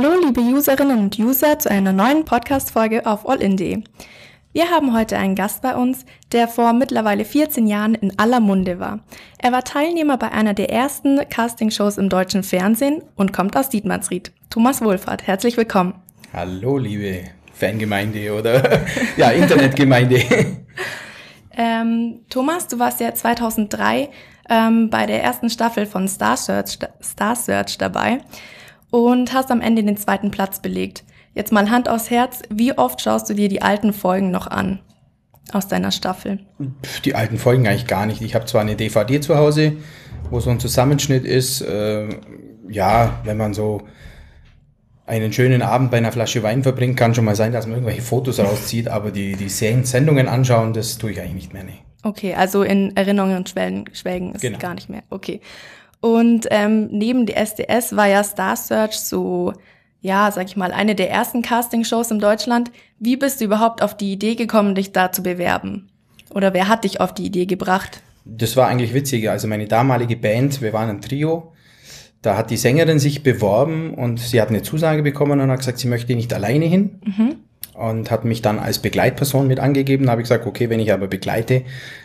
Hallo liebe Userinnen und User zu einer neuen Podcast-Folge auf allin.de. Wir haben heute einen Gast bei uns, der vor mittlerweile 14 Jahren in aller Munde war. Er war Teilnehmer bei einer der ersten Castingshows im deutschen Fernsehen und kommt aus Dietmarsried. Thomas Wohlfahrt, herzlich willkommen. Hallo liebe Fangemeinde oder ja, Internetgemeinde. ähm, Thomas, du warst ja 2003 ähm, bei der ersten Staffel von Star Search, Star Search dabei und hast am Ende den zweiten Platz belegt. Jetzt mal Hand aufs Herz, wie oft schaust du dir die alten Folgen noch an aus deiner Staffel? Die alten Folgen eigentlich gar nicht. Ich habe zwar eine DVD zu Hause, wo so ein Zusammenschnitt ist. Äh, ja, wenn man so einen schönen Abend bei einer Flasche Wein verbringt, kann schon mal sein, dass man irgendwelche Fotos rauszieht, aber die, die Sendungen anschauen, das tue ich eigentlich nicht mehr. Nee. Okay, also in Erinnerungen und Schwelgen, Schwelgen ist genau. gar nicht mehr. Okay. Und ähm, neben die SDS war ja Star Search so, ja, sag ich mal, eine der ersten Castingshows in Deutschland. Wie bist du überhaupt auf die Idee gekommen, dich da zu bewerben? Oder wer hat dich auf die Idee gebracht? Das war eigentlich witzig. Also meine damalige Band, wir waren ein Trio. Da hat die Sängerin sich beworben und sie hat eine Zusage bekommen und hat gesagt, sie möchte nicht alleine hin. Mhm und hat mich dann als Begleitperson mit angegeben. Da habe ich gesagt, okay, wenn ich aber begleite,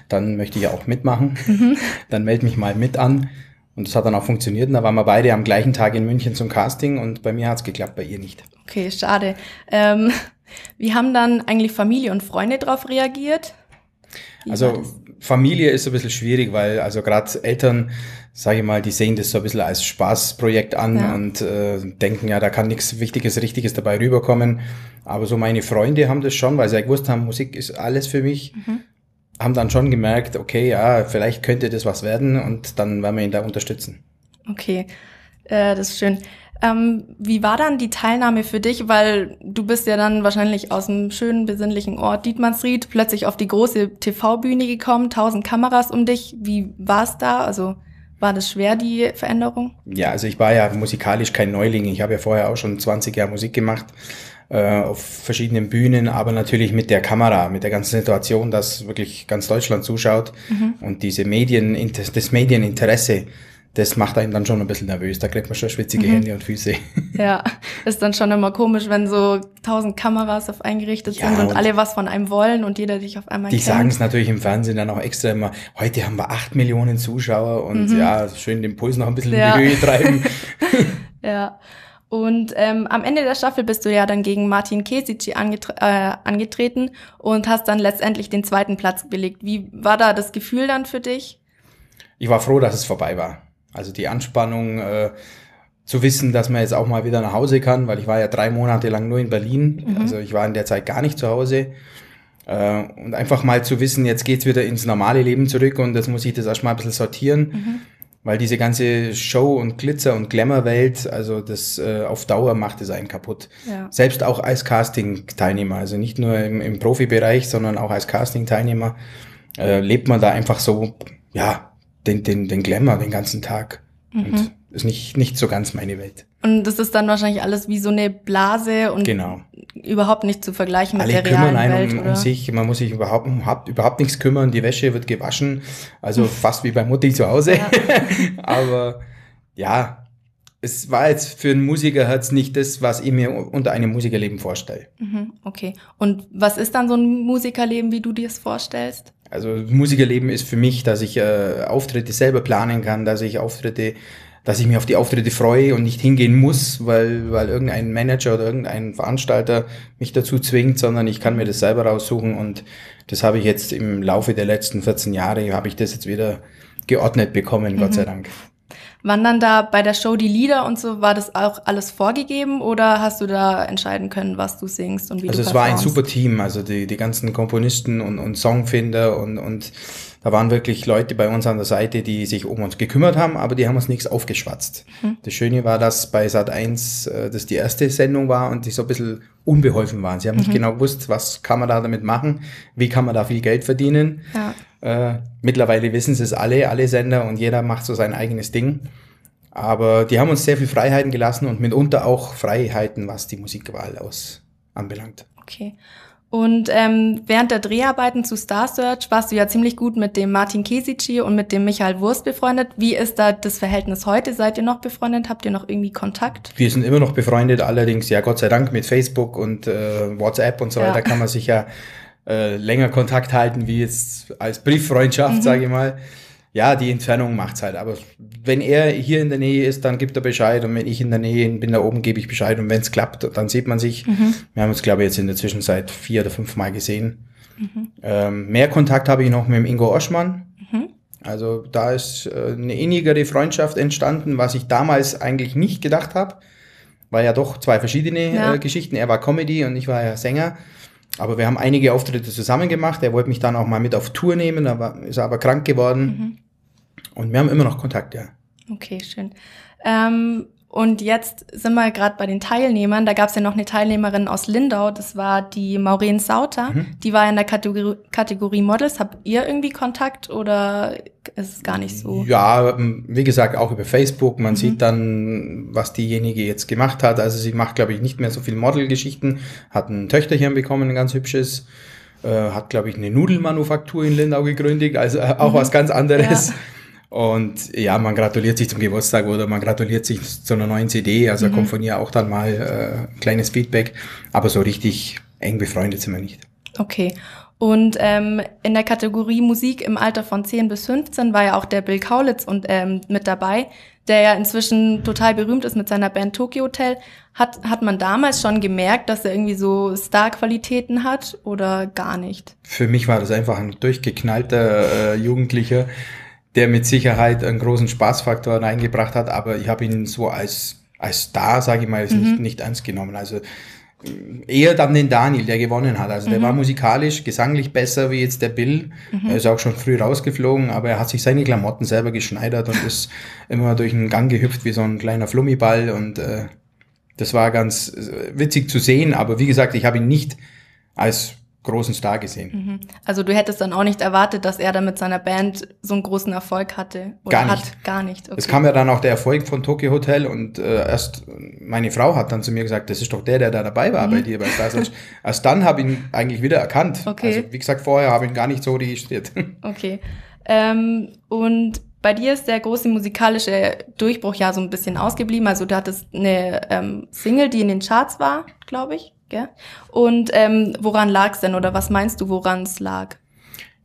dann möchte ich auch mitmachen. Mhm. Dann melde mich mal mit an. Und das hat dann auch funktioniert. Und da waren wir beide am gleichen Tag in München zum Casting und bei mir hat es geklappt, bei ihr nicht. Okay, schade. Ähm, wie haben dann eigentlich Familie und Freunde darauf reagiert? Wie also Familie ist ein bisschen schwierig, weil also gerade Eltern, sage ich mal, die sehen das so ein bisschen als Spaßprojekt an ja. und äh, denken, ja, da kann nichts Wichtiges, Richtiges dabei rüberkommen. Aber so meine Freunde haben das schon, weil sie ja gewusst haben, Musik ist alles für mich. Mhm haben dann schon gemerkt, okay, ja, vielleicht könnte das was werden und dann werden wir ihn da unterstützen. Okay, äh, das ist schön. Ähm, wie war dann die Teilnahme für dich? Weil du bist ja dann wahrscheinlich aus einem schönen, besinnlichen Ort Dietmannsried plötzlich auf die große TV-Bühne gekommen, tausend Kameras um dich. Wie war es da? Also war das schwer, die Veränderung? Ja, also ich war ja musikalisch kein Neuling. Ich habe ja vorher auch schon 20 Jahre Musik gemacht äh, auf verschiedenen Bühnen, aber natürlich mit der Kamera, mit der ganzen Situation, dass wirklich ganz Deutschland zuschaut mhm. und diese Medien, das Medieninteresse, das macht einen dann schon ein bisschen nervös. Da kriegt man schon schwitzige mhm. Hände und Füße. Ja, ist dann schon immer komisch, wenn so tausend Kameras auf eingerichtet ja, sind und, und, alle was von einem wollen und jeder dich auf einmal Die sagen es natürlich im Fernsehen dann auch extra immer, heute haben wir acht Millionen Zuschauer und mhm. ja, schön den Puls noch ein bisschen ja. in die Höhe treiben. ja. Und ähm, am Ende der Staffel bist du ja dann gegen Martin Kesici angetre äh, angetreten und hast dann letztendlich den zweiten Platz belegt. Wie war da das Gefühl dann für dich? Ich war froh, dass es vorbei war. Also die Anspannung, äh, zu wissen, dass man jetzt auch mal wieder nach Hause kann, weil ich war ja drei Monate lang nur in Berlin. Mhm. Also ich war in der Zeit gar nicht zu Hause. Äh, und einfach mal zu wissen, jetzt geht's wieder ins normale Leben zurück und das muss ich das erstmal ein bisschen sortieren. Mhm weil diese ganze Show und Glitzer und Glamour-Welt, also das äh, auf Dauer macht es einen kaputt. Ja. Selbst auch als Casting-Teilnehmer, also nicht nur im, im Profibereich, sondern auch als Casting-Teilnehmer äh, lebt man da einfach so, ja, den, den, den Glamour den ganzen Tag. Mhm. Und ist nicht, nicht so ganz meine Welt. Und das ist dann wahrscheinlich alles wie so eine Blase und genau. überhaupt nicht zu vergleichen mit Alle der realen einen Welt, um, oder? um sich, man muss sich überhaupt, überhaupt, überhaupt nichts kümmern, die Wäsche wird gewaschen, also fast wie bei Mutti zu Hause. Ja. Aber ja, es war jetzt für einen Musiker hat's nicht das, was ich mir unter einem Musikerleben vorstelle. Mhm, okay. Und was ist dann so ein Musikerleben, wie du dir es vorstellst? Also Musikerleben ist für mich, dass ich äh, Auftritte selber planen kann, dass ich Auftritte dass ich mich auf die Auftritte freue und nicht hingehen muss, weil, weil irgendein Manager oder irgendein Veranstalter mich dazu zwingt, sondern ich kann mir das selber raussuchen und das habe ich jetzt im Laufe der letzten 14 Jahre, habe ich das jetzt wieder geordnet bekommen, mhm. Gott sei Dank. Wann dann da bei der Show die Lieder und so, war das auch alles vorgegeben oder hast du da entscheiden können, was du singst und wie also du Also es war ein super Team, also die, die ganzen Komponisten und, und Songfinder und, und da waren wirklich Leute bei uns an der Seite, die sich um uns gekümmert haben, aber die haben uns nichts aufgeschwatzt. Mhm. Das Schöne war, dass bei Sat 1 äh, das die erste Sendung war und die so ein bisschen unbeholfen waren. Sie haben mhm. nicht genau gewusst, was kann man da damit machen, wie kann man da viel Geld verdienen. Ja. Äh, mittlerweile wissen sie es alle, alle Sender und jeder macht so sein eigenes Ding. Aber die haben uns sehr viel Freiheiten gelassen und mitunter auch Freiheiten, was die Musikwahl aus anbelangt. Okay. Und ähm, während der Dreharbeiten zu Star Search warst du ja ziemlich gut mit dem Martin Kesici und mit dem Michael Wurst befreundet. Wie ist da das Verhältnis heute? Seid ihr noch befreundet? Habt ihr noch irgendwie Kontakt? Wir sind immer noch befreundet, allerdings ja Gott sei Dank mit Facebook und äh, WhatsApp und so ja. weiter kann man sich ja äh, länger Kontakt halten wie jetzt als Brieffreundschaft, mhm. sage ich mal ja, die Entfernung macht's halt. Aber wenn er hier in der Nähe ist, dann gibt er Bescheid. Und wenn ich in der Nähe bin, da oben, gebe ich Bescheid. Und wenn es klappt, dann sieht man sich. Mhm. Wir haben uns, glaube ich, jetzt in der Zwischenzeit vier oder fünf Mal gesehen. Mhm. Ähm, mehr Kontakt habe ich noch mit dem Ingo Oschmann. Mhm. Also da ist äh, eine innigere Freundschaft entstanden, was ich damals eigentlich nicht gedacht habe. War ja doch zwei verschiedene ja. äh, Geschichten. Er war Comedy und ich war ja Sänger. Aber wir haben einige Auftritte zusammen gemacht. Er wollte mich dann auch mal mit auf Tour nehmen, aber ist aber krank geworden. Und wir haben immer noch Kontakt, ja. Okay, schön. Ähm, und jetzt sind wir gerade bei den Teilnehmern. Da gab es ja noch eine Teilnehmerin aus Lindau, das war die Maureen Sauter. Mhm. Die war in der Kategorie, Kategorie Models. Habt ihr irgendwie Kontakt oder ist es gar nicht so? Ja, ähm, wie gesagt, auch über Facebook. Man mhm. sieht dann, was diejenige jetzt gemacht hat. Also sie macht, glaube ich, nicht mehr so viel Modelgeschichten. Hat ein Töchterchen bekommen, ein ganz hübsches. Äh, hat, glaube ich, eine Nudelmanufaktur in Lindau gegründet. Also äh, auch mhm. was ganz anderes. Ja. Und ja, man gratuliert sich zum Geburtstag oder man gratuliert sich zu einer neuen CD. Also mhm. kommt von ihr auch dann mal äh, kleines Feedback. Aber so richtig eng befreundet sind wir nicht. Okay. Und ähm, in der Kategorie Musik im Alter von 10 bis 15 war ja auch der Bill Kaulitz und, ähm, mit dabei, der ja inzwischen total berühmt ist mit seiner Band Tokyo Hotel. Hat, hat man damals schon gemerkt, dass er irgendwie so Star-Qualitäten hat oder gar nicht? Für mich war das einfach ein durchgeknallter äh, Jugendlicher, der mit Sicherheit einen großen Spaßfaktor reingebracht hat, aber ich habe ihn so als, als Star, sage ich mal, mhm. nicht, nicht ernst genommen. Also eher dann den Daniel, der gewonnen hat. Also der mhm. war musikalisch, gesanglich besser wie jetzt der Bill. Mhm. Er ist auch schon früh rausgeflogen, aber er hat sich seine Klamotten selber geschneidert und ist immer durch einen Gang gehüpft wie so ein kleiner Flummiball und äh, das war ganz äh, witzig zu sehen, aber wie gesagt, ich habe ihn nicht als großen Star gesehen. Mhm. Also du hättest dann auch nicht erwartet, dass er dann mit seiner Band so einen großen Erfolg hatte? Oder gar nicht. Hat? Gar nicht. Okay. Es kam ja dann auch der Erfolg von Tokyo Hotel und äh, erst meine Frau hat dann zu mir gesagt, das ist doch der, der da dabei war mhm. bei dir bei Star Search. erst dann habe ich ihn eigentlich wieder erkannt. Okay. Also wie gesagt, vorher habe ich ihn gar nicht so registriert. Okay. Ähm, und bei dir ist der große musikalische Durchbruch ja so ein bisschen ausgeblieben. Also du hattest eine ähm, Single, die in den Charts war, glaube ich. Gell? Und ähm, woran lag es denn oder was meinst du, woran es lag?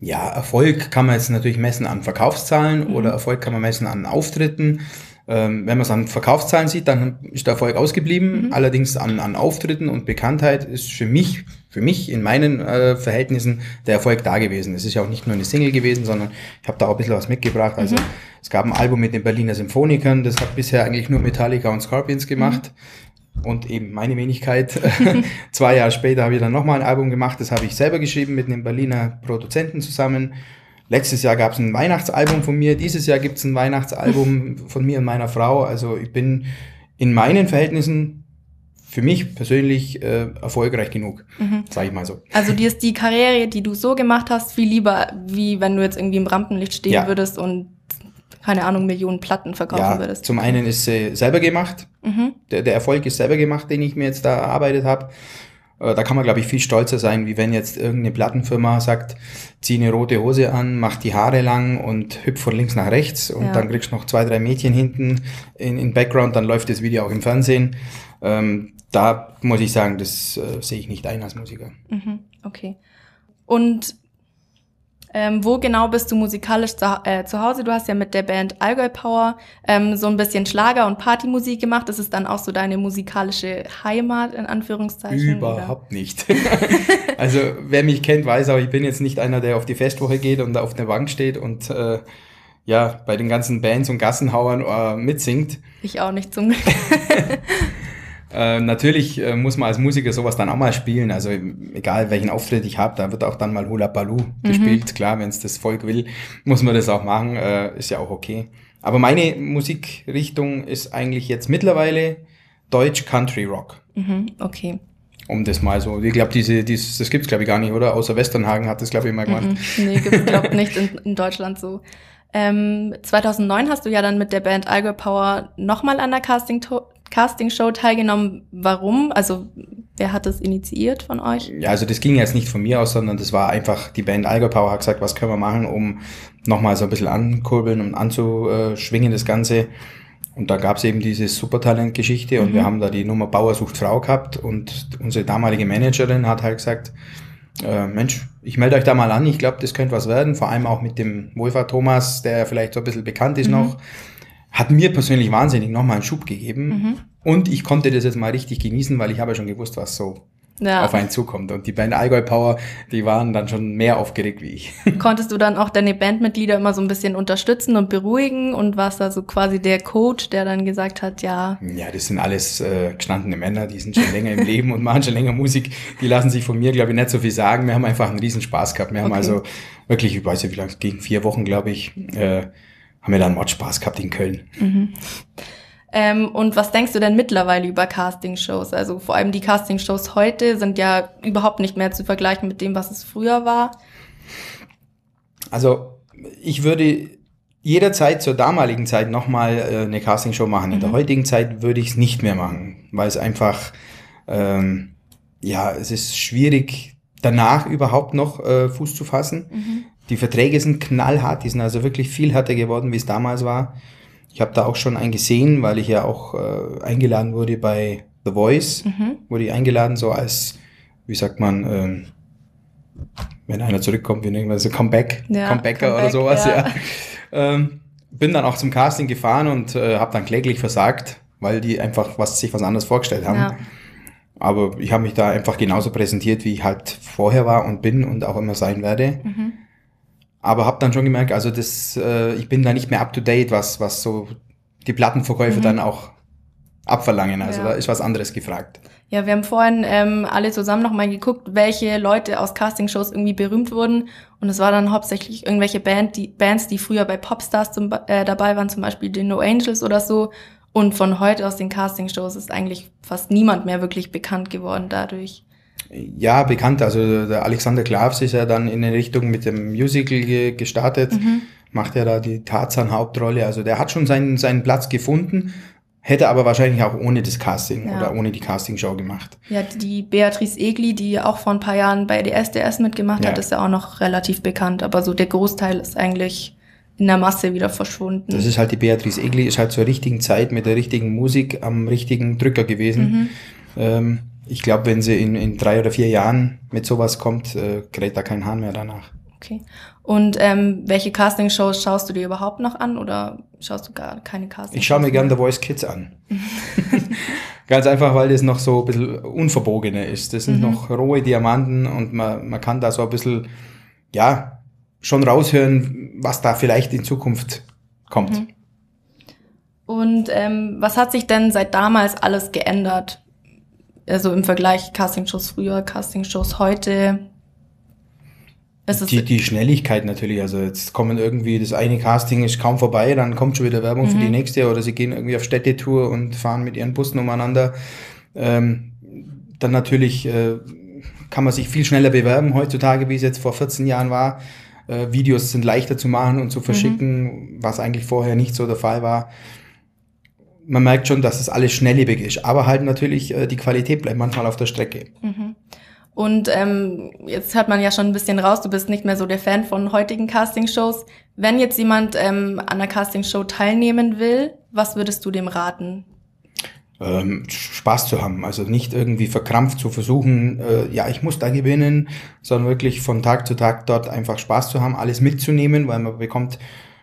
Ja, Erfolg kann man jetzt natürlich messen an Verkaufszahlen mhm. oder Erfolg kann man messen an Auftritten. Ähm, wenn man es an Verkaufszahlen sieht, dann ist der Erfolg ausgeblieben. Mhm. Allerdings an, an Auftritten und Bekanntheit ist für mich, für mich in meinen äh, Verhältnissen der Erfolg da gewesen. Es ist ja auch nicht nur eine Single gewesen, sondern ich habe da auch ein bisschen was mitgebracht. Also mhm. es gab ein Album mit den Berliner Symphonikern, das hat bisher eigentlich nur Metallica und Scorpions gemacht. Mhm und eben meine Wenigkeit. Zwei Jahre später habe ich dann nochmal ein Album gemacht, das habe ich selber geschrieben mit einem Berliner Produzenten zusammen. Letztes Jahr gab es ein Weihnachtsalbum von mir, dieses Jahr gibt es ein Weihnachtsalbum von mir und meiner Frau. Also ich bin in meinen Verhältnissen für mich persönlich äh, erfolgreich genug, mhm. sage ich mal so. Also dir ist die Karriere, die du so gemacht hast, viel lieber, wie wenn du jetzt irgendwie im Rampenlicht stehen ja. würdest und keine Ahnung, Millionen Platten verkaufen ja, würdest. Zum einen ist sie selber gemacht. Mhm. Der, der Erfolg ist selber gemacht, den ich mir jetzt da erarbeitet habe. Äh, da kann man, glaube ich, viel stolzer sein, wie wenn jetzt irgendeine Plattenfirma sagt, zieh eine rote Hose an, mach die Haare lang und hüpf von links nach rechts und ja. dann kriegst du noch zwei, drei Mädchen hinten in, in Background, dann läuft das Video auch im Fernsehen. Ähm, da muss ich sagen, das äh, sehe ich nicht ein als Musiker. Mhm, okay. Und ähm, wo genau bist du musikalisch zu, äh, zu Hause? Du hast ja mit der Band Allgäu Power ähm, so ein bisschen Schlager- und Partymusik gemacht. Ist es dann auch so deine musikalische Heimat, in Anführungszeichen? Überhaupt oder? nicht. also wer mich kennt, weiß auch, ich bin jetzt nicht einer, der auf die Festwoche geht und auf der Bank steht und äh, ja, bei den ganzen Bands und Gassenhauern äh, mitsingt. Ich auch nicht zum Glück. Äh, natürlich äh, muss man als Musiker sowas dann auch mal spielen. Also egal welchen Auftritt ich habe, da wird auch dann mal Hula Baloo mhm. gespielt. Klar, wenn es das Volk will, muss man das auch machen. Äh, ist ja auch okay. Aber meine Musikrichtung ist eigentlich jetzt mittlerweile Deutsch Country Rock. Mhm, okay. Um das mal so, ich glaube, diese, dieses, das gibt's glaube ich gar nicht, oder? Außer Westernhagen hat das glaube ich immer gemacht. Mhm, nee, gibt's glaube nicht in, in Deutschland so. Ähm, 2009 hast du ja dann mit der Band Allgäu Power nochmal an der Casting Castingshow teilgenommen. Warum? Also wer hat das initiiert von euch? Ja, also das ging jetzt nicht von mir aus, sondern das war einfach, die Band Alger Power hat gesagt, was können wir machen, um nochmal so ein bisschen ankurbeln und anzuschwingen das Ganze. Und da gab es eben diese Supertalent-Geschichte und mhm. wir haben da die Nummer Bauer sucht Frau gehabt und unsere damalige Managerin hat halt gesagt, äh, Mensch, ich melde euch da mal an, ich glaube, das könnte was werden, vor allem auch mit dem Wohlfahrt Thomas, der vielleicht so ein bisschen bekannt ist mhm. noch hat mir persönlich wahnsinnig nochmal einen Schub gegeben. Mhm. Und ich konnte das jetzt mal richtig genießen, weil ich habe ja schon gewusst, was so ja. auf einen zukommt. Und die Band Allgäu Power, die waren dann schon mehr aufgeregt wie ich. Konntest du dann auch deine Bandmitglieder immer so ein bisschen unterstützen und beruhigen und warst da so quasi der Coach, der dann gesagt hat, ja. Ja, das sind alles äh, gestandene Männer, die sind schon länger im Leben und machen schon länger Musik. Die lassen sich von mir, glaube ich, nicht so viel sagen. Wir haben einfach einen riesen Spaß gehabt. Wir haben also wirklich, ich weiß nicht, wie lange, gegen vier Wochen, glaube ich, äh, haben wir dann Mordspaß gehabt in Köln. Mhm. Ähm, und was denkst du denn mittlerweile über Castingshows? Also vor allem die Castingshows heute sind ja überhaupt nicht mehr zu vergleichen mit dem, was es früher war. Also ich würde jederzeit zur damaligen Zeit nochmal äh, eine Castingshow machen. In der mhm. heutigen Zeit würde ich es nicht mehr machen, weil es einfach, ähm, ja, es ist schwierig, danach überhaupt noch äh, Fuß zu fassen. Mhm. Die Verträge sind knallhart, die sind also wirklich viel härter geworden, wie es damals war. Ich habe da auch schon einen gesehen, weil ich ja auch äh, eingeladen wurde bei The Voice. Mhm. Wurde ich eingeladen, so als, wie sagt man, ähm, wenn einer zurückkommt, wie nennen wir so Comeback, ja, Comebacker Comeback, oder sowas, ja. ja. Ähm, bin dann auch zum Casting gefahren und äh, habe dann kläglich versagt, weil die einfach was, sich was anderes vorgestellt haben. Ja. Aber ich habe mich da einfach genauso präsentiert, wie ich halt vorher war und bin und auch immer sein werde. Mhm. Aber habe dann schon gemerkt, also das, äh, ich bin da nicht mehr up to date, was, was so die Plattenverkäufe mhm. dann auch abverlangen. Also ja. da ist was anderes gefragt. Ja, wir haben vorhin ähm, alle zusammen nochmal geguckt, welche Leute aus Castingshows irgendwie berühmt wurden. Und es war dann hauptsächlich irgendwelche Band, die, Bands, die früher bei Popstars zum, äh, dabei waren, zum Beispiel die No Angels oder so. Und von heute aus den Castingshows ist eigentlich fast niemand mehr wirklich bekannt geworden dadurch. Ja, bekannt. Also der Alexander Klavs ist ja dann in eine Richtung mit dem Musical gestartet, mhm. macht ja da die Tarzan-Hauptrolle. Also der hat schon seinen, seinen Platz gefunden, hätte aber wahrscheinlich auch ohne das Casting ja. oder ohne die Castingshow gemacht. Ja, die Beatrice Egli, die auch vor ein paar Jahren bei DSDS mitgemacht ja. hat, ist ja auch noch relativ bekannt. Aber so der Großteil ist eigentlich in der Masse wieder verschwunden. Das ist halt die Beatrice Egli, ist halt zur richtigen Zeit mit der richtigen Musik am richtigen Drücker gewesen. Mhm. Ähm, ich glaube, wenn sie in, in drei oder vier Jahren mit sowas kommt, äh, kräht da kein Hahn mehr danach. Okay. Und ähm, welche Castingshows schaust du dir überhaupt noch an oder schaust du gar keine Castingshows? Ich schaue mir gerne The Voice Kids an. Ganz einfach, weil das noch so ein bisschen unverbogener ist. Das sind mhm. noch rohe Diamanten und man, man kann da so ein bisschen, ja, schon raushören, was da vielleicht in Zukunft kommt. Mhm. Und ähm, was hat sich denn seit damals alles geändert? Also im Vergleich Castingshows früher, Castingshows heute. Die, die Schnelligkeit natürlich, also jetzt kommen irgendwie, das eine Casting ist kaum vorbei, dann kommt schon wieder Werbung mhm. für die mhm. nächste oder sie gehen irgendwie auf Städtetour und fahren mit ihren Bussen umeinander. Ähm, dann natürlich äh, kann man sich viel schneller bewerben heutzutage, wie es jetzt vor 14 Jahren war. Äh, Videos sind leichter zu machen und zu verschicken, mhm. was eigentlich vorher nicht so der Fall war man merkt schon, dass es alles schnelllebig ist. Aber halt natürlich, äh, die Qualität bleibt manchmal auf der Strecke. Mhm. Und ähm, jetzt hört man ja schon ein bisschen raus, du bist nicht mehr so der Fan von heutigen Castingshows. Wenn jetzt jemand ähm, an einer Castingshow teilnehmen will, was würdest du dem raten? Ähm, Spaß zu haben, also nicht irgendwie verkrampft zu versuchen, äh, ja, ich muss da gewinnen, sondern wirklich von Tag zu Tag dort einfach Spaß zu haben, alles mitzunehmen, weil man bekommt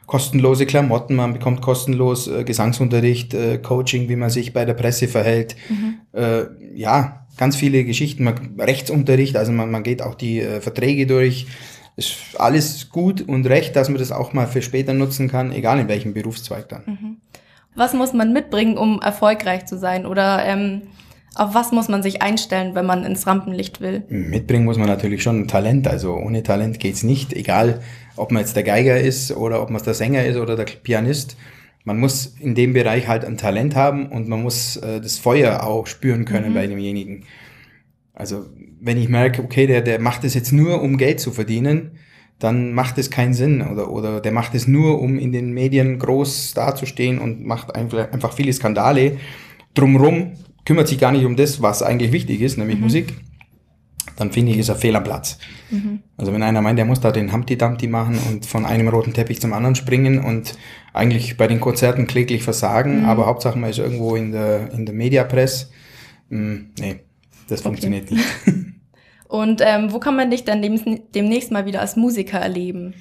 kostenlose Klamotten, man bekommt kostenlos äh, Gesangsunterricht, äh, Coaching, wie man sich bei der Presse verhält. Mhm. Äh, ja, ganz viele Geschichten, man, Rechtsunterricht, also man, man geht auch die äh, Verträge durch. Ist alles gut und recht, dass man das auch mal für später nutzen kann, egal in welchem Berufszweig dann. Mhm. Was muss man mitbringen, um erfolgreich zu sein? Oder ähm, auf was muss man sich einstellen, wenn man ins Rampenlicht will? Mitbringen muss man natürlich schon Talent. Also ohne Talent geht's nicht, egal ob man jetzt der Geiger ist oder ob man der Sänger ist oder der Pianist. Man muss in dem Bereich halt ein Talent haben und man muss äh, das Feuer auch spüren können mhm. bei demjenigen. Also wenn ich merke, okay, der, der macht es jetzt nur, um Geld zu verdienen, dann macht es keinen Sinn. Oder, oder der macht es nur, um in den Medien groß dazustehen und macht einfach, einfach viele Skandale. drumrum kümmert sich gar nicht um das, was eigentlich wichtig ist, nämlich Musik, dann finde ich, ist er fehl am Platz. Also wenn einer meint, der muss da den Humpty Dumpty machen und von einem roten Teppich zum anderen springen und eigentlich bei den Konzerten kläglich versagen, aber Hauptsache man ist irgendwo in der, in der Mediapress, hm, nee, das funktioniert nicht. Und ähm, wo kann man dich dann dem, demnächst mal wieder als Musiker erleben?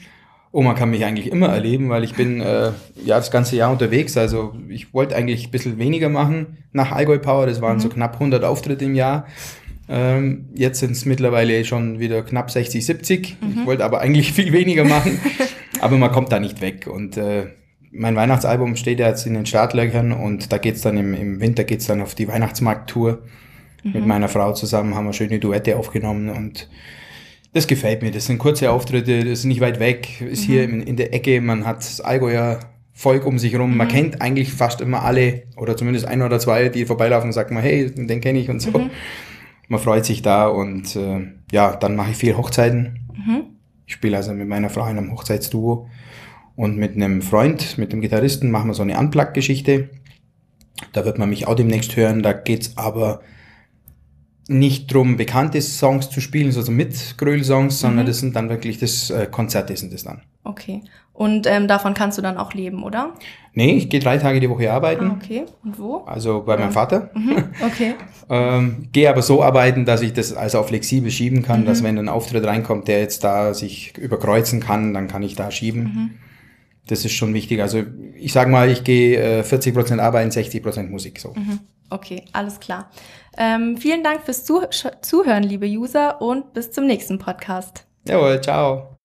Oh, man kann mich eigentlich immer erleben, weil ich bin äh, ja das ganze Jahr unterwegs. Also ich wollte eigentlich ein bisschen weniger machen nach Allgäu Power. Das waren so knapp 100 Auftritte im Jahr. Ähm, jetzt sind es mittlerweile schon wieder knapp 60, 70. Ich wollte aber eigentlich viel weniger machen. aber man kommt da nicht weg. Und äh, mein Weihnachtsalbum steht ja jetzt in den Startlöchern und da geht's dann im, im Winter geht's dann auf die Weihnachtsmarkttour. Mit meiner Frau zusammen haben wir schöne Duette aufgenommen und das gefällt mir. Das sind kurze Auftritte, das ist nicht weit weg, ist hier in, in der Ecke. Man hat das Allgäuer Volk um sich rum. Man kennt eigentlich fast immer alle oder zumindest ein oder zwei, die vorbeilaufen und sagen mal, hey, den kenne ich und so. Man freut sich da und äh, ja, dann mache ich viel Hochzeiten. Ich spiele also mit meiner Frau in einem Hochzeitsduo und mit einem Freund, mit dem Gitarristen, machen wir so eine Unplugged-Geschichte. Da wird man mich auch demnächst hören. Da geht's aber nicht drum, bekannte Songs zu spielen, also mit Gröl-Songs, sondern das sind dann wirklich das äh, Konzerte sind das dann. Okay. Und ähm, davon kannst du dann auch leben, oder? Nee, ich gehe drei Tage die Woche arbeiten. Ah, okay. Und wo? Also bei meinem Vater. Okay. Ähm, gehe aber so arbeiten, dass ich das also auch flexibel schieben kann, dass wenn ein Auftritt reinkommt, der jetzt da sich überkreuzen kann, dann kann ich da schieben. Das ist schon wichtig. Also ich sage mal, ich gehe äh, 40% arbeiten, 60% Musik so. Okay, alles klar. Ähm, vielen Dank fürs Zuh Zuhören, liebe User, und bis zum nächsten Podcast. Jawohl, ciao.